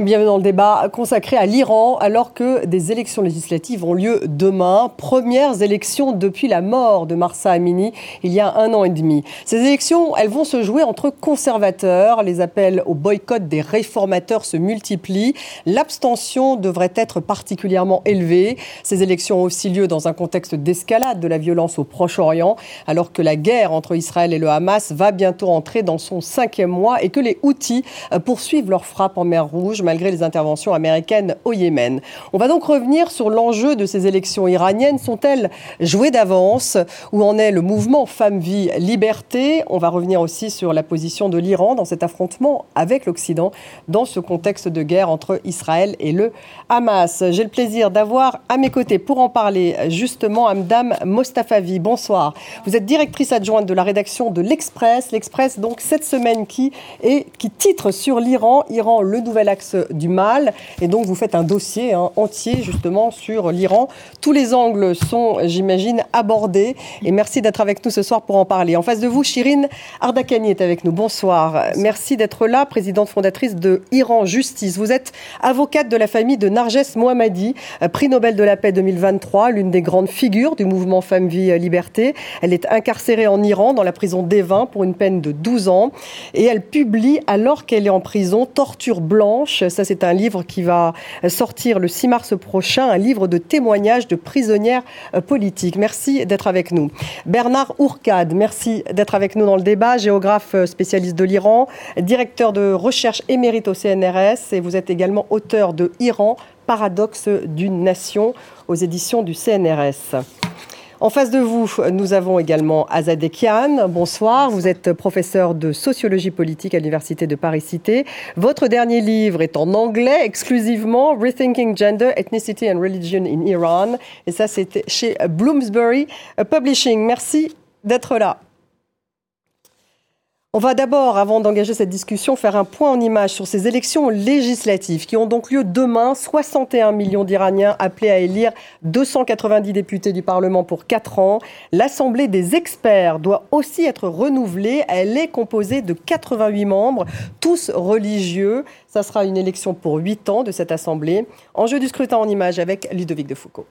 bienvenue dans le débat consacré à l'Iran alors que des élections législatives ont lieu demain. Premières élections depuis la mort de Marsa Amini il y a un an et demi. Ces élections, elles vont se jouer entre conservateurs. Les appels au boycott des réformateurs se multiplient. L'abstention devrait être particulièrement élevée. Ces élections ont aussi lieu dans un contexte d'escalade de la violence au Proche-Orient alors que la guerre entre Israël et le Hamas va bientôt entrer dans son cinquième mois et que les Houthis poursuivent leur frappe en mer Rouge malgré les interventions américaines au Yémen. On va donc revenir sur l'enjeu de ces élections iraniennes. Sont-elles jouées d'avance Où en est le mouvement Femmes, Vie, Liberté? On va revenir aussi sur la position de l'Iran dans cet affrontement avec l'Occident dans ce contexte de guerre entre Israël et le Hamas. J'ai le plaisir d'avoir à mes côtés pour en parler justement Amdam Mostafavi. Bonsoir. Vous êtes directrice adjointe de la rédaction de l'Express. L'Express, donc, cette semaine qui, est, qui titre sur l'Iran, Iran, le nouvel axe du mal. Et donc, vous faites un dossier hein, entier, justement, sur l'Iran. Tous les angles sont, j'imagine, abordés. Et merci d'être avec nous ce soir pour en parler. En face de vous, Chirine Ardakani est avec nous. Bonsoir. Merci d'être là, présidente fondatrice de Iran Justice. Vous êtes avocate de la famille de Narges Mohammadi, prix Nobel de la paix 2023, l'une des grandes figures du mouvement Femmes, Vie, Liberté. Elle est incarcérée en Iran, dans la prison d'Evin, pour une peine de 12 ans. Et elle publie, alors qu'elle est en prison, Torture blanche. Ça, c'est un livre qui va sortir le 6 mars prochain, un livre de témoignages de prisonnières euh, politiques. Merci d'être avec nous. Bernard Ourcade, merci d'être avec nous dans le débat, géographe euh, spécialiste de l'Iran, directeur de recherche émérite au CNRS et vous êtes également auteur de Iran, paradoxe d'une nation aux éditions du CNRS. En face de vous, nous avons également Azadeh Kian. Bonsoir. Vous êtes professeur de sociologie politique à l'Université de Paris-Cité. Votre dernier livre est en anglais exclusivement, Rethinking Gender, Ethnicity and Religion in Iran. Et ça, c'était chez Bloomsbury Publishing. Merci d'être là. On va d'abord, avant d'engager cette discussion, faire un point en image sur ces élections législatives qui ont donc lieu demain. 61 millions d'Iraniens appelés à élire 290 députés du Parlement pour 4 ans. L'Assemblée des experts doit aussi être renouvelée. Elle est composée de 88 membres, tous religieux. Ça sera une élection pour 8 ans de cette Assemblée. Enjeu du scrutin en image avec Ludovic de Foucault.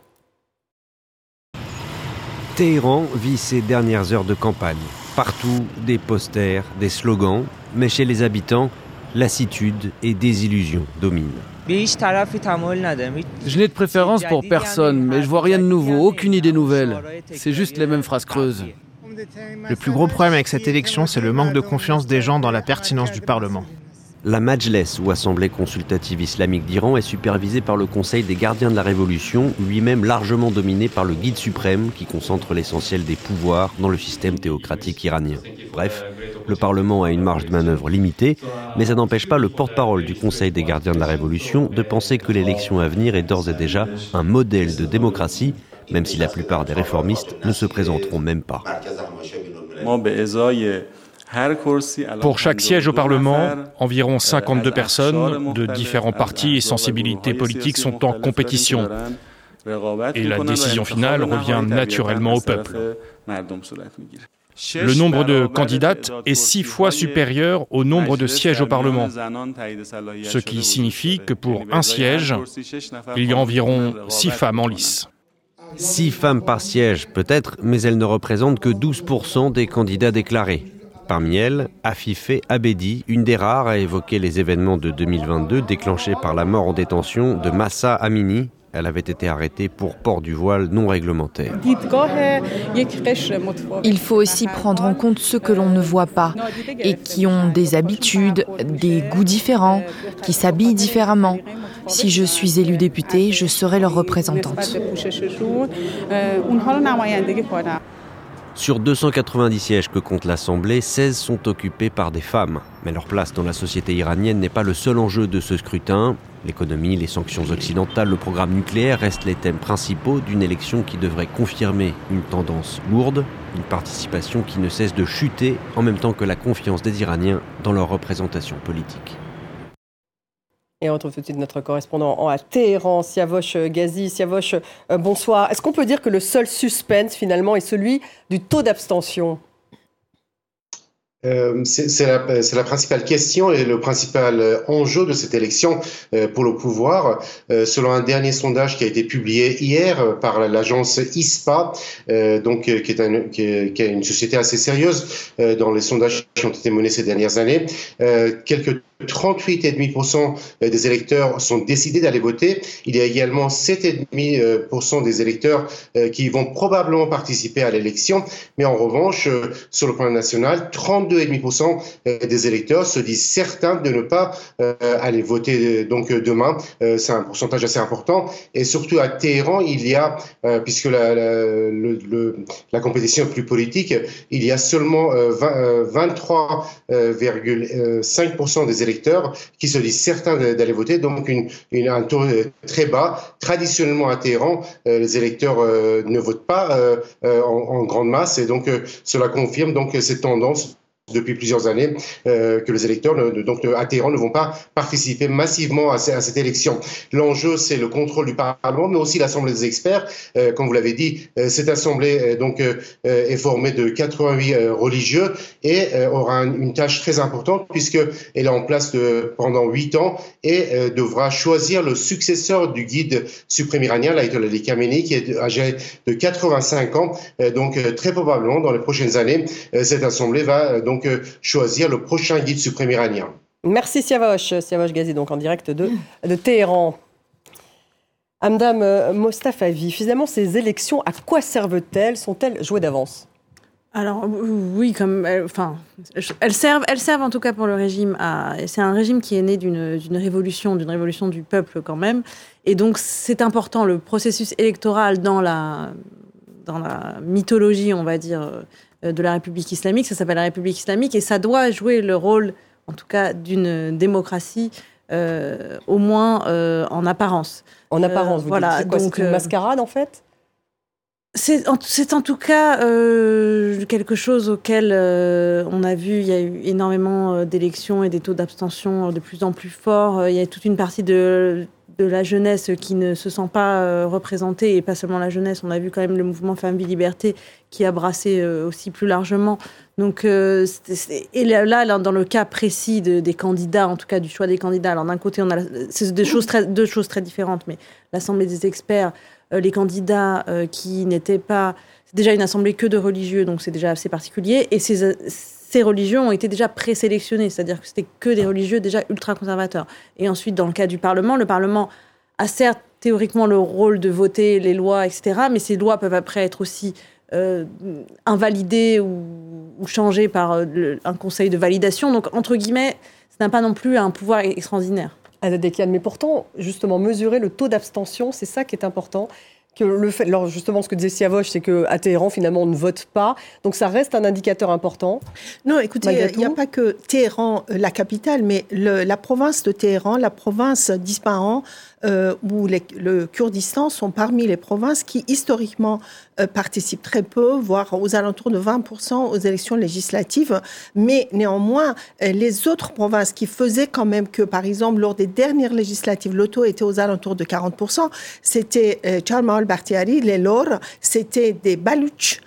Téhéran vit ses dernières heures de campagne. Partout, des posters, des slogans, mais chez les habitants, lassitude et désillusion dominent. Je n'ai de préférence pour personne, mais je vois rien de nouveau, aucune idée nouvelle. C'est juste les mêmes phrases creuses. Le plus gros problème avec cette élection, c'est le manque de confiance des gens dans la pertinence du Parlement. La Majles, ou Assemblée consultative islamique d'Iran, est supervisée par le Conseil des gardiens de la Révolution, lui-même largement dominé par le guide suprême qui concentre l'essentiel des pouvoirs dans le système théocratique iranien. Bref, le Parlement a une marge de manœuvre limitée, mais ça n'empêche pas le porte-parole du Conseil des gardiens de la Révolution de penser que l'élection à venir est d'ores et déjà un modèle de démocratie, même si la plupart des réformistes ne se présenteront même pas. Pour chaque siège au Parlement, environ 52 personnes de différents partis et sensibilités politiques sont en compétition. Et la décision finale revient naturellement au peuple. Le nombre de candidates est six fois supérieur au nombre de sièges au Parlement, ce qui signifie que pour un siège, il y a environ six femmes en lice. Six femmes par siège peut-être, mais elles ne représentent que 12% des candidats déclarés. Parmi elles, Afifé Abedi, une des rares à évoquer les événements de 2022 déclenchés par la mort en détention de Massa Amini. Elle avait été arrêtée pour port du voile non réglementaire. Il faut aussi prendre en compte ceux que l'on ne voit pas et qui ont des habitudes, des goûts différents, qui s'habillent différemment. Si je suis élue députée, je serai leur représentante. Sur 290 sièges que compte l'Assemblée, 16 sont occupés par des femmes. Mais leur place dans la société iranienne n'est pas le seul enjeu de ce scrutin. L'économie, les sanctions occidentales, le programme nucléaire restent les thèmes principaux d'une élection qui devrait confirmer une tendance lourde, une participation qui ne cesse de chuter en même temps que la confiance des Iraniens dans leur représentation politique. Et on retrouve tout de suite notre correspondant à Téhéran, Siavosh Ghazi. Siavosh, euh, bonsoir. Est-ce qu'on peut dire que le seul suspense finalement est celui du taux d'abstention? Euh, c'est la, principale question et le principal euh, enjeu de cette élection euh, pour le pouvoir. selon un dernier sondage qui a été publié hier par l'agence ISPA, donc qui, est, qui est, une société assez sérieuse dans les sondages qui ont été menés ces dernières années, quelques 38,5% des électeurs sont décidés d'aller voter. Il y a également 7,5% des électeurs qui vont probablement participer à l'élection. Mais en revanche, sur le plan national, 32,5% des électeurs se disent certains de ne pas euh, aller voter donc demain. Euh, c'est un pourcentage assez important. Et surtout à Téhéran, il y a, euh, puisque la, la, la, compétition est plus politique, il y a seulement 23,5% des électeurs électeurs qui se disent certains d'aller voter, donc une, un taux euh, très bas. Traditionnellement à Téhéran, euh, les électeurs euh, ne votent pas en, grande masse et donc cela confirme donc cette tendance depuis plusieurs années euh, que les électeurs donc à ne vont pas participer massivement à, cette élection. L'enjeu c'est le contrôle du Parlement, mais aussi l'Assemblée des experts. Euh, comme vous l'avez dit, euh, cette assemblée donc est formée de 88 religieux et aura une tâche très importante puisque elle est en place pendant huit ans et devra choisir le successeur du guide suprême iranien, l'Ayatollah Ali Khamenei, qui est âgé de 85 ans. donc très probablement dans les prochaines années, cette assemblée va donc donc choisir le prochain guide suprême iranien. Merci Siavosh, Siavosh Ghazi, donc en direct de, de Téhéran. Amdam euh, Mostafavi, finalement, ces élections, à quoi servent-elles? Sont-elles jouées d'avance? Alors oui, comme enfin, elles servent, elles servent en tout cas pour le régime. C'est un régime qui est né d'une révolution, d'une révolution du peuple quand même, et donc c'est important le processus électoral dans la dans la mythologie, on va dire, euh, de la République islamique. Ça s'appelle la République islamique et ça doit jouer le rôle, en tout cas, d'une démocratie, euh, au moins euh, en apparence. En apparence, vous voilà. Dites, donc une mascarade en fait? C'est en, en, tout cas quelque chose auquel on a vu, il y a eu énormément d'élections et des taux d'abstention de plus en plus forts. Il y a toute une partie de, de la jeunesse qui ne se sent pas euh, représentée, et pas seulement la jeunesse, on a vu quand même le mouvement Femmes, Vie, Liberté qui a brassé euh, aussi plus largement. Donc, euh, et là, dans le cas précis des candidats, en tout cas du choix des candidats, alors d'un côté, on a c'est deux choses très, deux choses très différentes, mais l'Assemblée des experts, les candidats qui n'étaient pas. C'est déjà une assemblée que de religieux, donc c'est déjà assez particulier, et ces ces religieux ont été déjà présélectionnés, c'est-à-dire que c'était que des religieux déjà ultra-conservateurs. Et ensuite, dans le cas du Parlement, le Parlement a certes théoriquement le rôle de voter les lois, etc., mais ces lois peuvent après être aussi euh, invalidées ou, changées par euh, un conseil de validation. Donc, entre guillemets, ça n'a pas non plus un pouvoir extraordinaire. mais pourtant, justement, mesurer le taux d'abstention, c'est ça qui est important que le fait, alors justement, ce que disait Siavoche, c'est qu'à Téhéran, finalement, on ne vote pas. Donc ça reste un indicateur important. Non, écoutez, il n'y a pas que Téhéran, euh, la capitale, mais la province de Téhéran, la province d'Ispahan, euh, où le Kurdistan sont parmi les provinces qui historiquement euh, participent très peu, voire aux alentours de 20% aux élections législatives. Mais néanmoins, euh, les autres provinces qui faisaient quand même que, par exemple, lors des dernières législatives, taux était aux alentours de 40%, c'était euh, Charmal Bartiari, les Lor, c'était des Baluch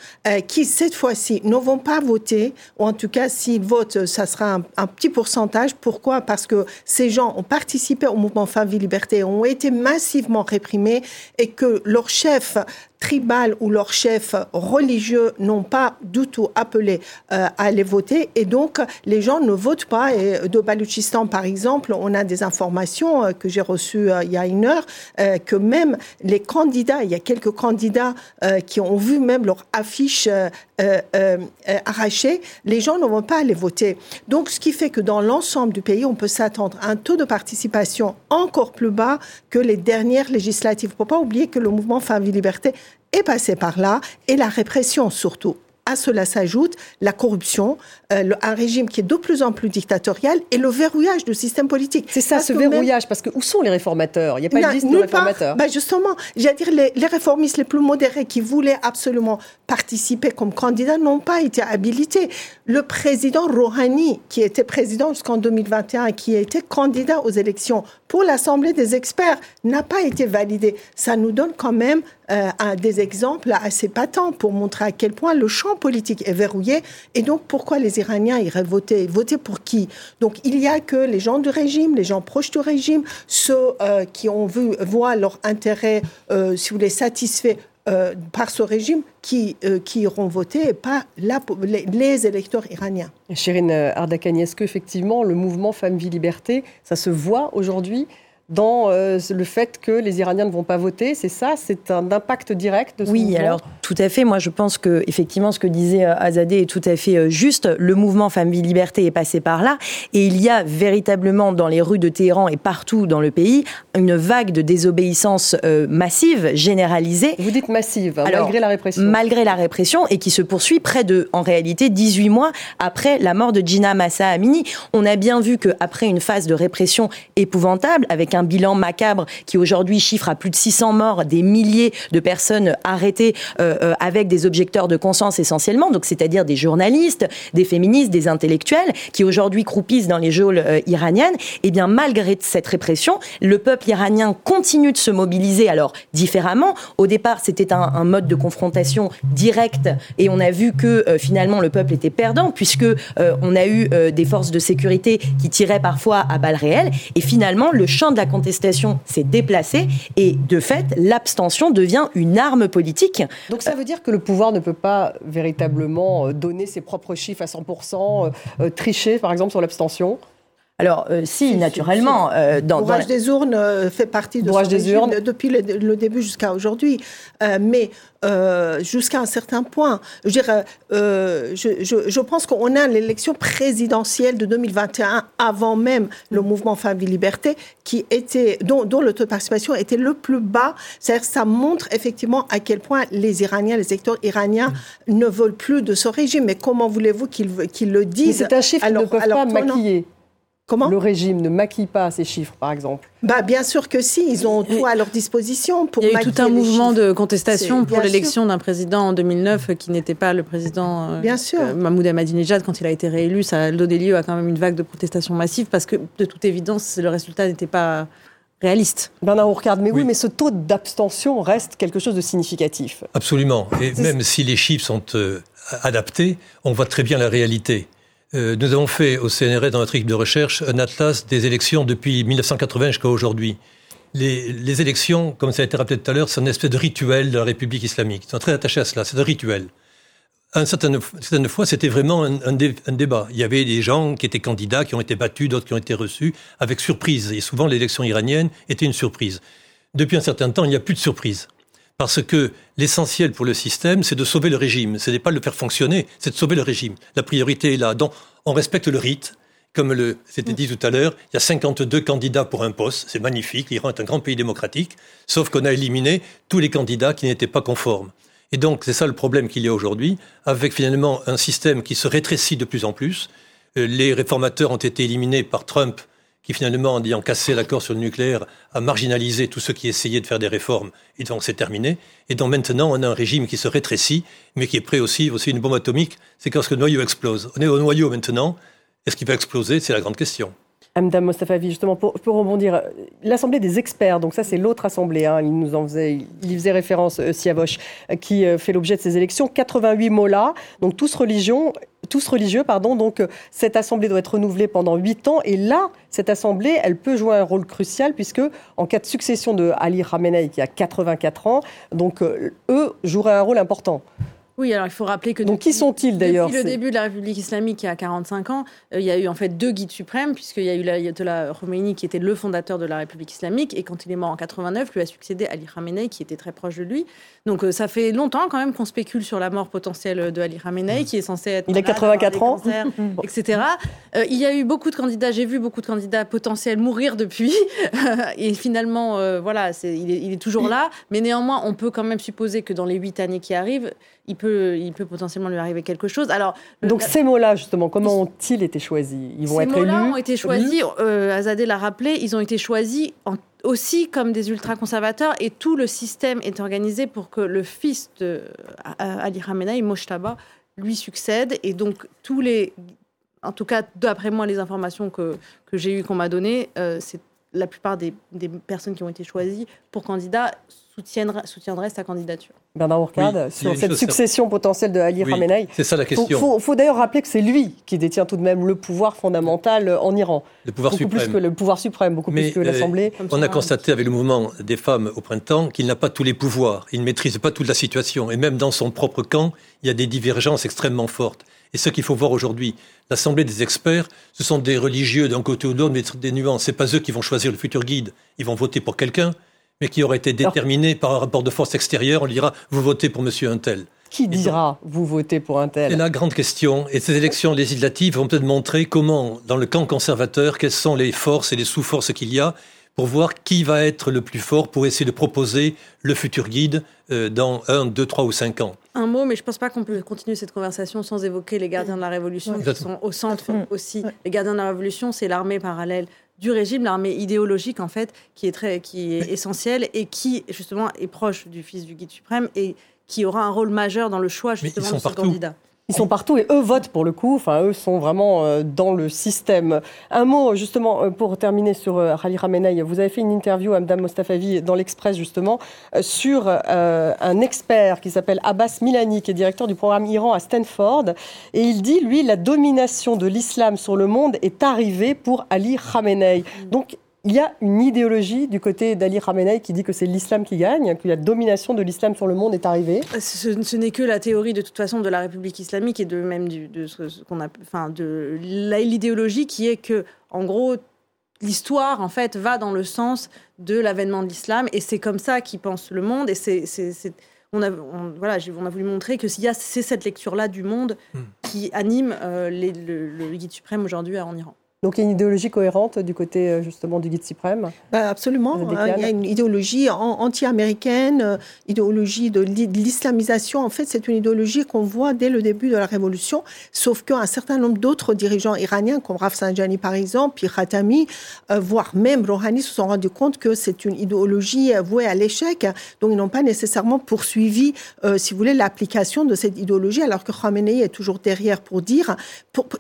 qui, cette fois-ci, ne vont pas voter, ou en tout cas, s'ils votent, ça sera un, un, petit pourcentage. Pourquoi? Parce que ces gens ont participé au mouvement Femmes, Vie, Liberté, ont été massivement réprimés et que leur chef tribal ou leurs chefs religieux n'ont pas du tout appelé euh, à aller voter et donc les gens ne votent pas. Et de Baluchistan, par exemple, on a des informations euh, que j'ai reçues euh, il y a une heure que même les candidats, il y a quelques candidats qui ont vu même leur affiche arrachée, les gens ne vont pas aller voter. Donc, ce qui fait que dans l'ensemble du pays, on peut s'attendre à un taux de participation encore plus bas que les dernières législatives. Il ne faut pas oublier que le mouvement Femmes et Liberté est passé par là et la répression surtout. À cela s'ajoute la corruption, euh, un régime qui est de plus en plus dictatorial et le verrouillage du système politique. C'est ça, ce verrouillage, parce que où sont les réformateurs? Il n'y a pas de liste de réformateurs. Bah justement, j'allais dire les, les, réformistes les plus modérés qui voulaient absolument participer comme candidats n'ont pas été habilités. Le président Rouhani, qui était président jusqu'en 2021 et qui a été candidat aux élections pour l'Assemblée des experts, n'a pas été validé. Ça nous donne quand même des exemples assez patents pour montrer à quel point le champ politique est verrouillé et donc pourquoi les Iraniens iraient voter. Voter pour qui? Donc il n'y a que les gens du régime, les gens proches du régime, ceux qui ont vu, voient leur intérêt, si vous voulez, satisfait euh, par ce régime qui, euh, iront voter et pas les, électeurs iraniens. Chérine Ardakani, est-ce qu'effectivement le mouvement Femmes, Vie, Liberté, ça se voit aujourd'hui? Dans euh, le fait que les Iraniens ne vont pas voter. C'est ça C'est un impact direct de ce Oui, alors tout à fait. Moi, je pense que effectivement, ce que disait euh, Azadeh est tout à fait euh, juste. Le mouvement Femmes, Vie, Liberté est passé par là. Et il y a véritablement dans les rues de Téhéran et partout dans le pays une vague de désobéissance massive, généralisée. Vous dites massive, hein, malgré la répression. Malgré la répression et qui se poursuit près de, en réalité, 18 mois après la mort de Gina Massa Amini. On a bien vu qu'après une phase de répression épouvantable, avec un un bilan macabre qui aujourd'hui chiffre à plus de 600 morts, des milliers de personnes arrêtées euh, euh, avec des objecteurs de conscience essentiellement, donc c'est-à-dire des journalistes, des féministes, des intellectuels qui aujourd'hui croupissent dans les geôles euh, iraniennes. Et eh bien malgré cette répression, le peuple iranien continue de se mobiliser alors différemment. Au départ, c'était un, mode de confrontation direct et on a vu que finalement le peuple était perdant puisque on a eu des forces de sécurité qui tiraient parfois à balles réelles et finalement le champ de la contestation s'est déplacée et de fait, l'abstention devient une arme politique. Donc ça veut dire que le pouvoir ne peut pas véritablement euh, donner ses propres chiffres à 100%, euh, euh, tricher par exemple sur l'abstention? Alors, si, naturellement. dans, Bourrage des urnes fait partie de ce des urnes. depuis le, début jusqu'à aujourd'hui. mais euh, jusqu'à un certain point. Je, dirais, euh, je, je, je, pense qu'on a l'élection présidentielle de 2021 avant même le mouvement Femmes et Liberté, qui était, dont, dont le taux de participation était le plus bas. C'est-à-dire ça montre effectivement à quel point les Iraniens, les électeurs iraniens ne veulent plus de ce régime. Mais comment voulez-vous qu'ils qu'ils le disent C'est un chiffre qu'ils ne peuvent pas maquiller le régime ne maquille pas ces chiffres, par exemple bah, Bien sûr que si, ils ont tout à leur disposition pour Il y a eu tout un mouvement de contestation pour l'élection d'un président en 2009 qui n'était pas le président euh, bien sûr. Euh, Mahmoud Ahmadinejad quand il a été réélu. Ça a donné lieu à quand même une vague de protestation massive parce que, de toute évidence, le résultat n'était pas réaliste. Bernard regarde, mais oui. mais ce taux d'abstention reste quelque chose de significatif. Absolument. Et même si les chiffres sont euh, adaptés, on voit très bien la réalité. Euh, nous avons fait au CNRS, dans notre équipe de recherche, un atlas des élections depuis 1980 jusqu'à aujourd'hui. Les, les, élections, comme ça a été rappelé tout à l'heure, c'est une espèce de rituel de la République islamique. Ils sont très attachés à cela, c'est un rituel. Un certain, certaines fois, c'était vraiment un, un, un, débat. Il y avait des gens qui étaient candidats, qui ont été battus, d'autres qui ont été reçus, avec surprise. Et souvent, l'élection iranienne était une surprise. Depuis un certain temps, il n'y a plus de surprise. Parce que l'essentiel pour le système, c'est de sauver le régime. Ce n'est pas de le faire fonctionner, c'est de sauver le régime. La priorité est là. Donc, on respecte le rite. Comme le, c'était dit tout à l'heure, il y a 52 candidats pour un poste. C'est magnifique. L'Iran est un grand pays démocratique. Sauf qu'on a éliminé tous les candidats qui n'étaient pas conformes. Et donc, c'est ça le problème qu'il y a aujourd'hui, avec finalement un système qui se rétrécit de plus en plus. Euh, les réformateurs ont été éliminés par Trump qui finalement, en ayant cassé l'accord sur le nucléaire, a marginalisé tous ceux qui essayaient de faire des réformes, et donc c'est terminé. Et donc maintenant, on a un régime qui se rétrécit, mais qui est prêt aussi, aussi une bombe atomique, c'est quand le noyau explose. On est au noyau maintenant, est-ce qu'il va exploser? C'est la grande question. Madame Mostafavi, justement, pour, rebondir, l'Assemblée des experts, donc ça c'est l'autre assemblée, hein, il nous en faisait, il faisait référence, euh, Siavoche, euh, qui euh, fait l'objet de ces élections, 88 mots-là, donc tous tous religieux, pardon. Donc, euh, cette assemblée doit être renouvelée pendant huit ans. Et là, cette assemblée, elle peut jouer un rôle crucial puisque, en cas de succession de Ali Khamenei, qui a 84 ans, donc eux joueraient un rôle important. Oui, alors il faut rappeler que. Donc, qui sont-ils d'ailleurs Depuis le début de la République islamique, qui a 45 ans, euh, il y a eu en fait deux guides suprêmes, puisqu'il y a eu l'ayatollah Khomeini, qui était le fondateur de la République islamique, et quand il est mort en 89, lui a succédé Ali Khamenei, qui était très proche de lui. Donc, euh, ça fait longtemps quand même qu'on spécule sur la mort potentielle de Ali Khamenei, qui est censé être. Il a 84 ans. etc. Euh, il y a eu beaucoup de candidats, j'ai vu beaucoup de candidats potentiels mourir depuis, et finalement, voilà, il est, il est toujours là, mais néanmoins, on peut quand même supposer que dans les huit années qui arrivent, il peut, il peut potentiellement lui arriver quelque chose. Alors, Donc ces mots-là, justement, comment ont-ils été choisis? Ils vont être élus Ces mots-là ont été choisis, euh, Azadeh l'a rappelé, ils ont été choisis aussi comme des ultra-conservateurs et tout le système est organisé pour que le fils de Ali Khamenei, Moshtaba, lui succède. Et donc tous les... En tout cas, d'après moi, les informations que, que j'ai eues, qu'on m'a données, euh, c'est la plupart des, des, personnes qui ont été choisies pour candidats soutiendrait, sa candidature. Bernard Ourcade, sur cette succession potentielle de Ali Khamenei. C'est ça la question. Il faut, d'ailleurs rappeler que c'est lui qui détient tout de même le pouvoir fondamental en Iran. Le pouvoir beaucoup suprême. Plus que le pouvoir suprême, beaucoup plus que l'Assemblée. Euh, on a constaté avec le mouvement des femmes au printemps qu'il n'a pas tous les pouvoirs. Il ne maîtrise pas toute la situation. Et même dans son propre camp, il y a des divergences extrêmement fortes. Et ce qu'il faut voir aujourd'hui, l'Assemblée des experts, ce sont des religieux d'un côté ou de l'autre, mais des nuances. Ce pas eux qui vont choisir le futur guide. Ils vont voter pour quelqu'un, mais qui aurait été déterminé par un rapport de force extérieure. On dira, vous votez pour monsieur Untel. Qui dira, vous votez pour un tel C'est la grande question. Et ces élections législatives vont peut-être montrer comment, dans le camp conservateur, quelles sont les forces et les sous-forces qu'il y a pour voir qui va être le plus fort pour essayer de proposer le futur guide euh, dans un, deux, trois ou cinq ans. Un mot, mais je ne pense pas qu'on peut continuer cette conversation sans évoquer les gardiens de la Révolution qui sont au centre aussi. Les gardiens de la Révolution, c'est l'armée parallèle du régime, l'armée idéologique en fait, qui est très, qui est essentielle et qui justement est proche du fils du guide suprême et qui aura un rôle majeur dans le choix justement de ce candidat. Ils sont partout et eux votent pour le coup. Enfin, eux sont vraiment euh, dans le système. Un mot justement euh, pour terminer sur euh, Rali Ramenei. Vous avez fait une interview à Mme Mostafavi dans l'Express justement sur un expert qui s'appelle Abbas Milani, qui est directeur du programme Iran à Stanford. Et il dit, lui, la domination de l'islam sur le monde est arrivée pour Ali Khamenei. Donc il y a une idéologie du côté d'Ali Khamenei qui dit que c'est l'islam qui gagne, que la domination de l'islam sur le monde est arrivée. Ce, n'est que la théorie de toute façon de la République islamique et de même de ce qu'on a, enfin de l'idéologie qui est que, en gros, l'histoire en fait va dans le sens de l'avènement de l'islam et c'est comme ça qu'il pense le monde et c'est on a, voilà, on a voulu montrer que s'il y a c'est cette lecture là du monde hmm. qui anime euh, le, le guide suprême aujourd'hui en Iran. Donc il y a une idéologie cohérente du côté euh, justement du guide suprême bah, Absolument. Hein, il y a une idéologie anti-américaine, euh, idéologie de l'islamisation. En fait, c'est une idéologie qu'on voit dès le début de la révolution, sauf qu'un certain nombre d'autres dirigeants iraniens, comme Rafsanjani par exemple, puis Khatami, euh, voire même Rouhani, se sont rendus compte que c'est une idéologie vouée à l'échec. Donc ils n'ont pas nécessairement poursuivi, si vous voulez, l'application de cette idéologie, alors que Khamenei est toujours derrière pour dire,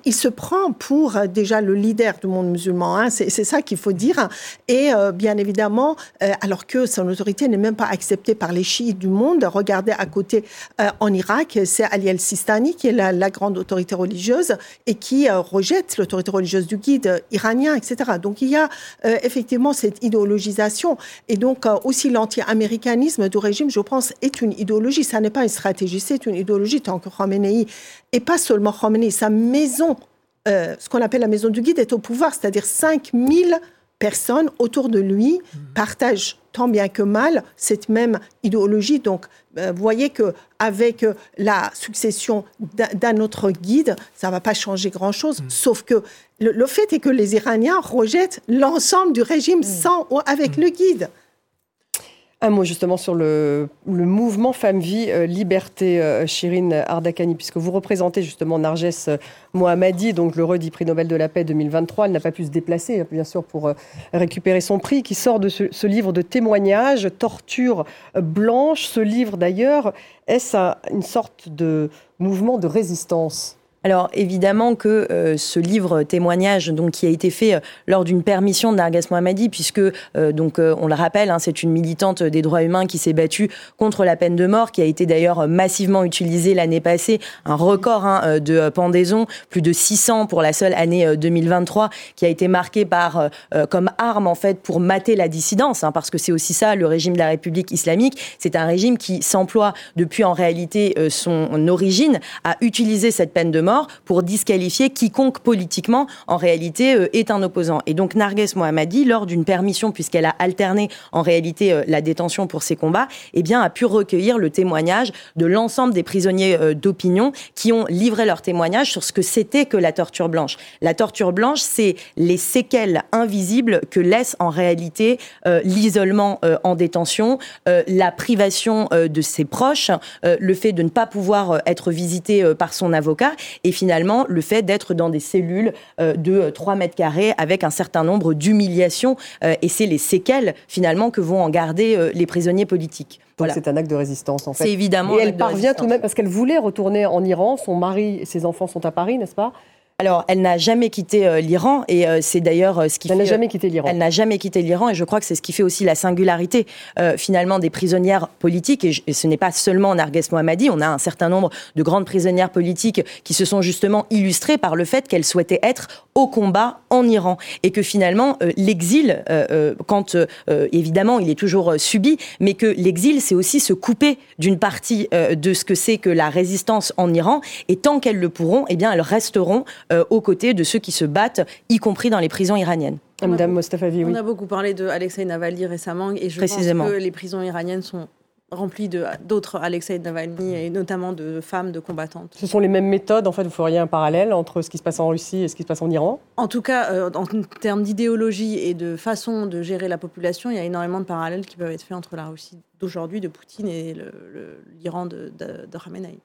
il se prend pour déjà le leader du monde musulman. Hein, c'est ça qu'il faut dire. Et euh, bien évidemment, euh, alors que son autorité n'est même pas acceptée par les chiites du monde, regardez à côté euh, en Irak, c'est Ali el-Sistani qui est la, grande autorité religieuse et qui rejette l'autorité religieuse du guide iranien, etc. Donc il y a effectivement cette idéologisation. Et donc aussi l'anti-américanisme du régime, je pense, est une idéologie. Ça n'est pas une stratégie, c'est une idéologie tant que Khamenei, et pas seulement Khamenei, sa maison euh, ce qu'on appelle la maison du guide est au pouvoir, c'est-à-dire 5000 personnes autour de lui mmh. partagent tant bien que mal cette même idéologie. Donc, euh, vous voyez que avec la succession d'un autre guide, ça ne va pas changer grand-chose. Mmh. Sauf que le, fait est que les Iraniens rejettent l'ensemble du régime mmh. sans ou avec le guide. Un mot justement sur le, mouvement Femme-Vie euh, Liberté, euh, Chirine Ardakani, puisque vous représentez justement Narges euh, Mohammadi, donc le redit prix Nobel de la paix 2023. Elle n'a pas pu se déplacer, bien sûr, pour récupérer son prix, qui sort de ce, ce livre de témoignages, Torture blanche. Ce livre, d'ailleurs, est-ce une sorte de mouvement de résistance? Alors évidemment que euh, ce livre témoignage donc qui a été fait euh, lors d'une permission de Narges Mohammadi puisque euh, donc on le rappelle hein, c'est une militante des droits humains qui s'est battue contre la peine de mort qui a été d'ailleurs massivement utilisée l'année passée un record hein, de pendaison plus de 600 pour la seule année 2023 qui a été marqué par comme arme en fait pour mater la dissidence hein, parce que c'est aussi ça le régime de la République islamique. C'est un régime qui s'emploie depuis en réalité son origine à utiliser cette peine de mort pour disqualifier quiconque politiquement, en réalité, euh, est un opposant. Et donc Narges Mohammadi, lors d'une permission, puisqu'elle a alterné en réalité euh, la détention pour ses combats, eh bien, a pu recueillir le témoignage de l'ensemble des prisonniers euh, d'opinion qui ont livré leur témoignage sur ce que c'était que la torture blanche. La torture blanche, c'est les séquelles invisibles que laisse en réalité l'isolement en détention, la privation de ses proches, le fait de ne pas pouvoir être visité par son avocat et finalement le fait d'être dans des cellules euh, de 3 mètres carrés avec un certain nombre d'humiliations. Euh, et c'est les séquelles finalement que vont en garder euh, les prisonniers politiques. Donc c'est un acte de résistance en fait. C'est évidemment. Et elle parvient tout de même parce qu'elle voulait retourner en Iran. Son mari et ses enfants sont à Paris, n'est-ce pas? Alors, elle n'a jamais quitté euh, l'Iran et euh, c'est d'ailleurs euh, ce qui elle fait. n'a jamais quitté l'Iran. Elle n'a jamais quitté l'Iran et je crois que c'est ce qui fait aussi la singularité finalement des prisonnières politiques. Et, ce n'est pas seulement Narges Mohammadi. On a un certain nombre de grandes prisonnières politiques qui se sont justement illustrées par le fait qu'elles souhaitaient être au combat en Iran et que finalement l'exil, quand évidemment il est toujours subi, mais que l'exil c'est aussi se couper d'une partie de ce que c'est que la résistance en Iran. Et tant qu'elles le pourront, eh bien elles resteront euh, aux côtés de ceux qui se battent, y compris dans les prisons iraniennes. Madame Mostafavi, oui. On a beaucoup parlé de Alexei Navalny récemment et je Précisément. pense que les prisons iraniennes sont remplies d'autres Alexei Navalny et notamment de femmes, de combattantes. Ce sont les mêmes méthodes, en fait, vous feriez un parallèle entre ce qui se passe en Russie et ce qui se passe en Iran? En tout cas, euh, en termes d'idéologie et de façon de gérer la population, il y a énormément de parallèles qui peuvent être faits entre la Russie d'aujourd'hui, de Poutine, et l'Iran de, de, de Khamenei.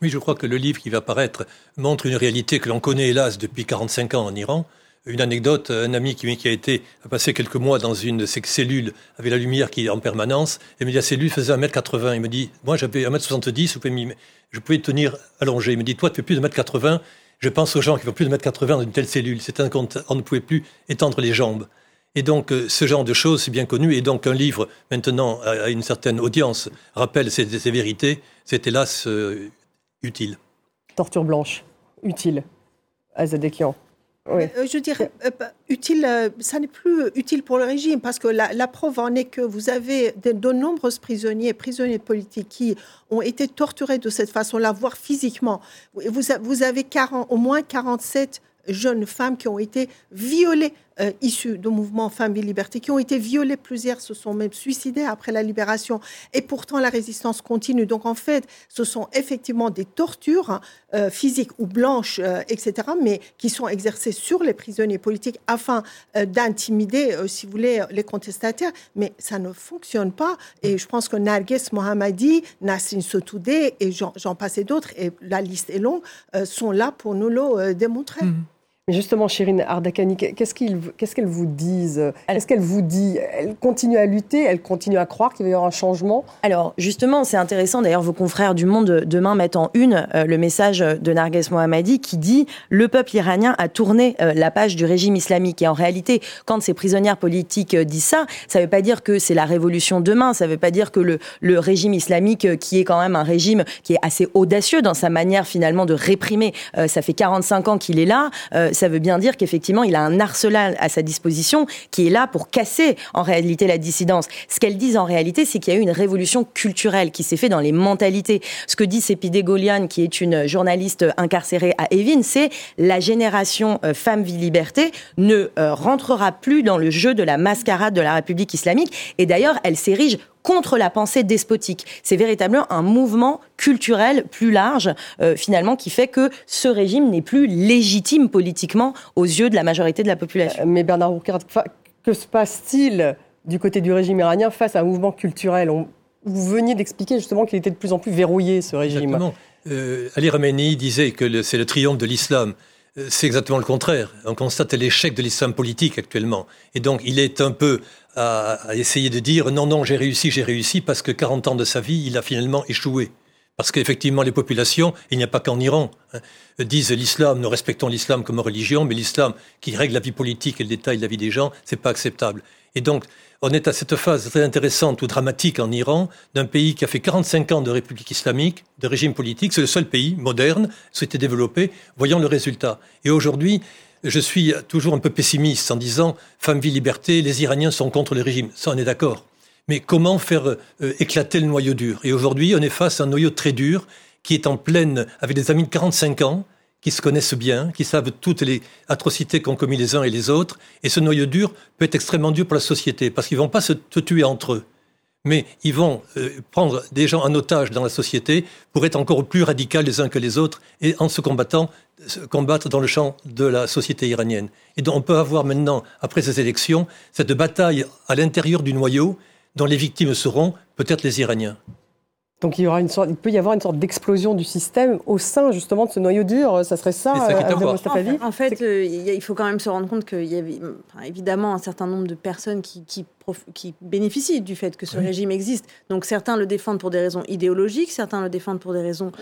Oui, je crois que le livre qui va paraître montre une réalité que l'on connaît hélas depuis 45 ans en Iran. Une anecdote, un ami qui, a été passé quelques mois dans une de ces cellules avec la lumière qui est en permanence, et me dit la cellule faisait 1m80. Il me dit, moi j'avais 1m70, je pouvais tenir allongé. Il me dit, toi tu fais plus de 1m80. Je pense aux gens qui font plus de 1m80 dans une telle cellule. C'est un on ne pouvait plus étendre les jambes. Et donc, euh, ce genre de choses, c'est bien connu. Et donc, un livre, maintenant, à une certaine audience, rappelle ces, vérités. C'est hélas euh, utile. Torture blanche, utile. Azadekian. Oui. Euh, je dirais bah, utile, ça n'est plus utile pour le régime parce que la, preuve en est que vous avez de, de, nombreux prisonniers, prisonniers politiques qui ont été torturés de cette façon-là, voire physiquement. Vous, vous avez 40, au moins 47 jeunes femmes qui ont été violées euh, issus du mouvement Femmes et Liberté, qui ont été violées. Plusieurs se sont même suicidées après la libération. Et pourtant, la résistance continue. Donc, en fait, ce sont effectivement des tortures hein, euh, physiques ou blanches, euh, etc., mais qui sont exercées sur les prisonniers politiques afin d'intimider, si vous voulez, les contestataires. Mais ça ne fonctionne pas. Et je pense que Narges Mohammadi, Nasrin Sotoudeh et j'en passe et d'autres, et la liste est longue, sont là pour nous le démontrer. Mmh. Mais justement, Chérine Ardakani, qu'est-ce qu'elle vous disent Est-ce qu'elle vous dit? Elle continue à lutter Elle continue à croire qu'il va y avoir un changement? Alors, justement, c'est intéressant. D'ailleurs, vos confrères du Monde demain mettent en une euh, le message de Narges Mohammadi qui dit Le peuple iranien a tourné euh, la page du régime islamique. Et en réalité, quand ces prisonnières politiques euh, disent ça, ça ne veut pas dire que c'est la révolution demain. Ça ne veut pas dire que le, le régime islamique, qui est quand même un régime qui est assez audacieux dans sa manière finalement de réprimer, ça fait 45 ans qu'il est là ça veut bien dire qu'effectivement, il a un arsenal à sa disposition qui est là pour casser en réalité la dissidence. Ce qu'elles disent en réalité, c'est qu'il y a eu une révolution culturelle qui s'est faite dans les mentalités. Ce que dit Sépidé Golian, qui est une journaliste incarcérée à Evin, c'est la génération euh, femme vie liberté ne euh, rentrera plus dans le jeu de la mascarade de la République islamique. Et d'ailleurs, elle s'érige contre la pensée despotique. C'est véritablement un mouvement culturel plus large, euh, finalement, qui fait que ce régime n'est plus légitime politiquement aux yeux de la majorité de la population. Euh, mais Bernard Rouquard, que se passe-t-il du côté du régime iranien face à un mouvement culturel? Vous veniez d'expliquer justement qu'il était de plus en plus verrouillé, ce régime. Exactement. Euh, Ali Ramenei disait que c'est le triomphe de l'islam. C'est exactement le contraire. On constate l'échec de l'islam politique actuellement. Et donc, il est un peu à, essayer de dire non, non, j'ai réussi, j'ai réussi, parce que 40 ans de sa vie, il a finalement échoué. Parce qu'effectivement, les populations, il n'y a pas qu'en Iran, hein, disent l'islam, nous respectons l'islam comme religion, mais l'islam qui règle la vie politique et le détail de la vie des gens, c'est pas acceptable. Et donc, on est à cette phase très intéressante ou dramatique en Iran, d'un pays qui a fait 45 ans de république islamique, de régime politique. C'est le seul pays moderne, souhaité développer. Voyons le résultat. Et aujourd'hui, je suis toujours un peu pessimiste en disant femme, vie, liberté, les Iraniens sont contre le régime. Ça, on est d'accord. Mais comment faire euh, éclater le noyau dur? Et aujourd'hui, on est face à un noyau très dur qui est en pleine, avec des amis de 45 ans, qui se connaissent bien, qui savent toutes les atrocités qu'ont commis les uns et les autres. Et ce noyau dur peut être extrêmement dur pour la société, parce qu'ils ne vont pas se tuer entre eux mais ils vont euh, prendre des gens en otage dans la société pour être encore plus radicaux les uns que les autres et en se combattant, se combattre dans le champ de la société iranienne. Et donc on peut avoir maintenant, après ces élections, cette bataille à l'intérieur du noyau dont les victimes seront peut-être les Iraniens. Donc il, y aura une sorte, il peut y avoir une sorte d'explosion du système au sein justement de ce noyau dur. Ça serait ça, euh, En fait, euh, il faut quand même se rendre compte qu'il y avait évidemment un certain nombre de personnes qui, qui, bénéficient du fait que ce régime existe. Donc certains le défendent pour des raisons idéologiques, certains le défendent pour des raisons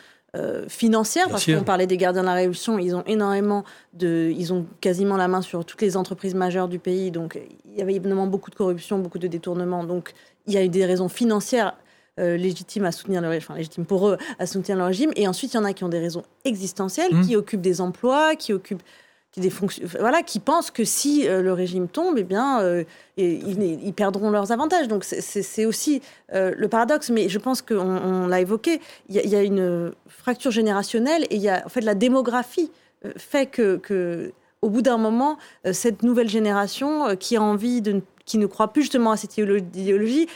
financière, parce qu'on parlait des gardiens de la Révolution, ils ont énormément de, ils ont quasiment la main sur toutes les entreprises majeures du pays, donc il y avait évidemment beaucoup de corruption, beaucoup de détournements, donc il y a eu des raisons financières légitimes à soutenir le enfin légitimes pour eux à soutenir le régime, et ensuite il y en a qui ont des raisons existentielles, mmh. qui occupent des emplois, qui occupent qui, des voilà, qui pensent que si euh, le régime tombe, eh bien, euh, ils, perdront leurs avantages. Donc c'est aussi euh, le paradoxe, mais je pense qu'on l'a évoqué, il y, a une fracture générationnelle et il y a en fait la démographie fait que, que au bout d'un moment, cette nouvelle génération qui a envie de qui ne croit plus justement à cette idéologie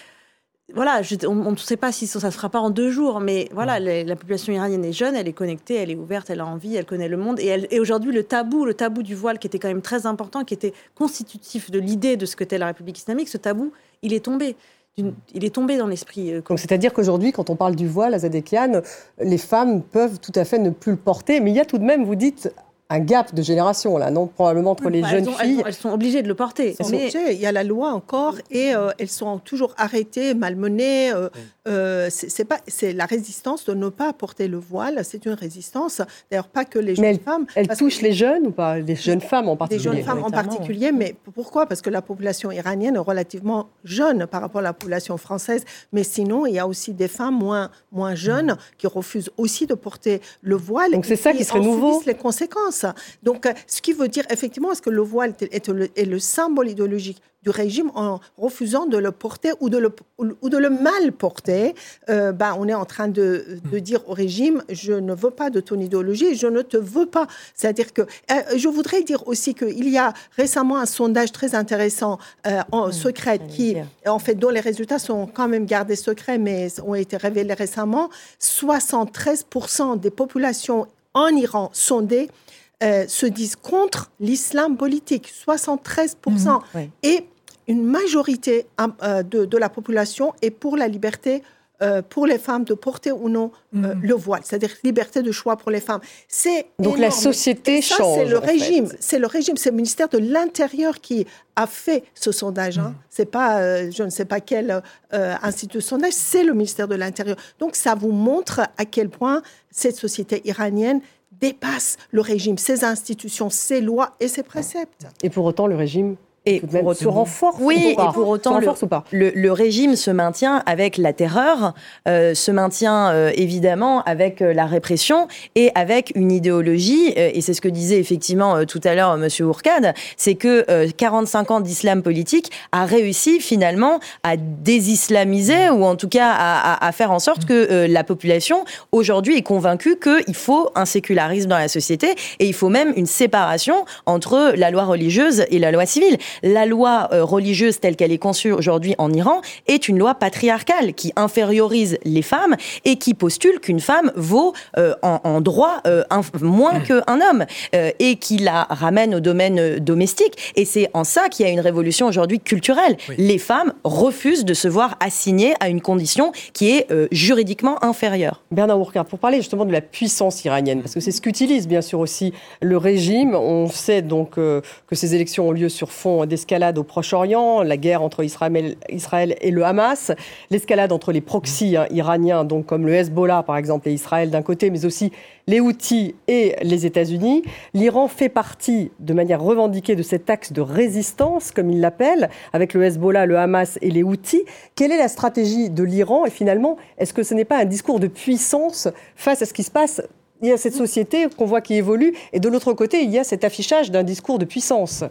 voilà, on ne sait pas si ça ne se fera pas en deux jours, mais voilà, la population iranienne est jeune, elle est connectée, elle est ouverte, elle a envie, elle connaît le monde. Et, aujourd'hui, le tabou, le tabou du voile, qui était quand même très important, qui était constitutif de l'idée de ce que qu'était la République islamique, ce tabou, il est tombé. Il est tombé dans l'esprit. Euh, c'est-à-dire qu'aujourd'hui, quand on parle du voile à Zadekian, les femmes peuvent tout à fait ne plus le porter, mais il y a tout de même, vous dites, un gap de génération, là, non Probablement entre les bah, jeunes filles. Elles sont, obligées de le porter. Mais... Il y a la loi encore et euh, elles sont toujours arrêtées, malmenées. Euh, euh, c'est pas, c'est la résistance de ne pas porter le voile. C'est une résistance. D'ailleurs, pas que les jeunes femmes. Elle touche les jeunes ou pas? Les jeunes femmes en particulier. Les jeunes femmes en particulier. Mais pourquoi? Parce que la population iranienne est relativement jeune par rapport à la population française. Mais sinon, il y a aussi des femmes moins, moins jeunes qui refusent aussi de porter le voile. Donc c'est ça qui serait nouveau. les conséquences. Donc, euh, ce qui veut dire effectivement, est-ce que le voile est le, symbole idéologique du régime en refusant de le porter ou de le, ou de le mal porter, euh, ben, on est en train de, dire au régime, je ne veux pas de ton idéologie, je ne te veux pas. C'est-à-dire que euh, je voudrais dire aussi qu'il y a récemment un sondage très intéressant en mmh. secret qui, en fait, dont les résultats sont quand même gardés secrets, mais ont été révélés récemment. 73% des populations en Iran sondées euh, se disent contre l'islam politique, 73%. Mhm, Et une majorité euh, de, la population est pour la liberté euh, pour les femmes de porter ou non mhm. le voile, c'est-à-dire liberté de choix pour les femmes. C'est donc la société change. C'est le régime, c'est le régime, c'est le ministère de l'Intérieur qui a fait ce sondage. Hein. Mhm. C'est pas, je ne sais pas quel institut de sondage, c'est le ministère de l'Intérieur. Donc ça vous montre à quel point cette société iranienne dépasse le régime, ses institutions, ses lois et ses préceptes. Et pour autant, le régime et pour autant, se renforce oui, et pour autant, le, ou pas. le, régime se maintient avec la terreur, euh, se maintient euh, évidemment avec euh, la répression et avec une idéologie, et c'est ce que disait effectivement tout à l'heure Monsieur Ourcade, c'est que 45 ans d'islam politique a réussi finalement à désislamiser ou en tout cas à, à, faire en sorte que la population aujourd'hui est convaincue qu'il faut un sécularisme dans la société et il faut même une séparation entre la loi religieuse et la loi civile la loi euh, religieuse telle qu'elle est conçue aujourd'hui en Iran est une loi patriarcale qui infériorise les femmes et qui postule qu'une femme vaut euh, en, droit euh, moins mmh. qu'un homme et qui la ramène au domaine domestique. Et c'est en ça qu'il y a une révolution aujourd'hui culturelle. Les femmes refusent de se voir assignées à une condition qui est juridiquement inférieure. Bernard Ourkar, pour parler justement de la puissance iranienne, parce que c'est ce qu'utilise bien sûr aussi le régime. On sait donc que ces élections ont lieu sur fond d'escalade au Proche-Orient, la guerre entre Israël, et le Hamas, l'escalade entre les proxys hein, iraniens, donc comme le Hezbollah par exemple et Israël d'un côté, mais aussi les Houthis et les États-Unis. L'Iran fait partie de manière revendiquée de cet axe de résistance, comme il l'appelle, avec le Hezbollah, le Hamas et les Houthis. Quelle est la stratégie de l'Iran? Et finalement, est-ce que ce n'est pas un discours de puissance face à ce qui se passe il y a cette société qu'on voit qui évolue, et de l'autre côté, il y a cet affichage d'un discours de puissance.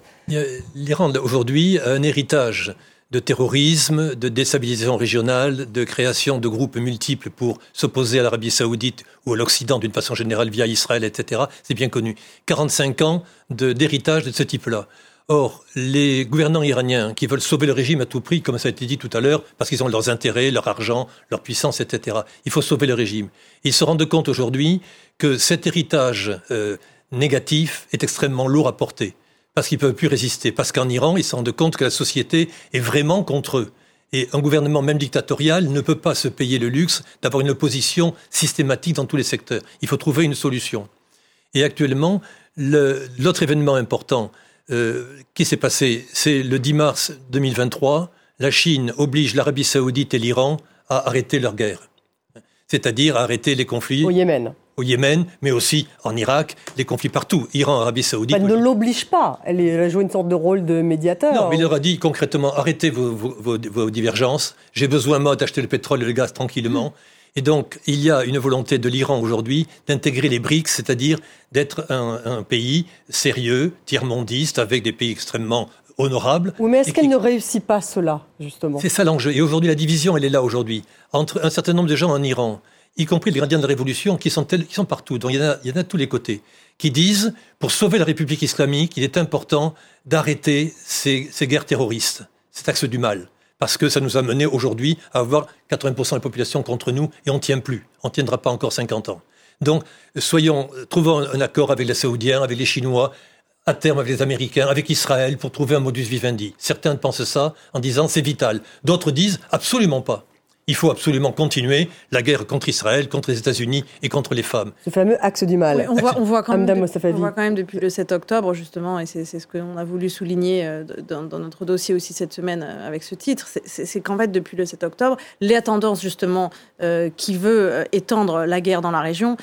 L'Iran, aujourd'hui, a un héritage de terrorisme, de déstabilisation régionale, de création de groupes multiples pour s'opposer à l'Arabie saoudite ou à l'Occident d'une façon générale via Israël, etc. C'est bien connu. 45 ans d'héritage de, de ce type-là. Or, les gouvernants iraniens qui veulent sauver le régime à tout prix, comme ça a été dit tout à l'heure, parce qu'ils ont leurs intérêts, leur argent, leur puissance, etc., il faut sauver le régime. Ils se rendent compte aujourd'hui que cet héritage euh, négatif est extrêmement lourd à porter, parce qu'ils ne peuvent plus résister, parce qu'en Iran, ils se rendent compte que la société est vraiment contre eux. Et un gouvernement, même dictatorial, ne peut pas se payer le luxe d'avoir une opposition systématique dans tous les secteurs. Il faut trouver une solution. Et actuellement, l'autre événement important, euh, qui s'est passé C'est le 10 mars 2023, la Chine oblige l'Arabie saoudite et l'Iran à arrêter leur guerre, c'est-à-dire à arrêter les conflits. Au Yémen. Au Yémen, mais aussi en Irak, les conflits partout, Iran, Arabie Saoudite. Elle ne l'oblige pas. Elle, a joué une sorte de rôle de médiateur. Non, mais il leur a dit concrètement arrêtez vos, divergences. J'ai besoin, moi, d'acheter le pétrole et le gaz tranquillement. Et donc, il y a une volonté de l'Iran aujourd'hui d'intégrer les BRICS, c'est-à-dire d'être un, pays sérieux, tiers-mondiste, avec des pays extrêmement honorables. Oui, mais est-ce qu'elle ne réussit pas cela, justement? C'est ça l'enjeu. Et aujourd'hui, la division, elle est là aujourd'hui, entre un certain nombre de gens en Iran, y compris les gardiens de la révolution, qui sont, qui sont partout, donc il y, en a, de tous les côtés, qui disent, pour sauver la République islamique, il est important d'arrêter ces, ces guerres terroristes, cet axe du mal parce que ça nous a mené aujourd'hui à avoir 80% de la population contre nous et on ne tient plus. On ne tiendra pas encore 50 ans. Donc, soyons, trouvons un accord avec les Saoudiens, avec les Chinois, à terme avec les Américains, avec Israël, pour trouver un modus vivendi. Certains pensent ça en disant c'est vital. D'autres disent absolument pas il faut absolument continuer la guerre contre Israël, contre les États-Unis et contre les femmes. Ce fameux axe du mal. on, voit, on, voit quand même on, voit, quand même depuis le 7 octobre, justement, et c'est ce qu'on a voulu souligner euh, dans, notre dossier aussi cette semaine euh, avec ce titre, c'est qu'en fait, depuis le 7 octobre, les tendances, justement, euh, qui veut étendre la guerre dans la région,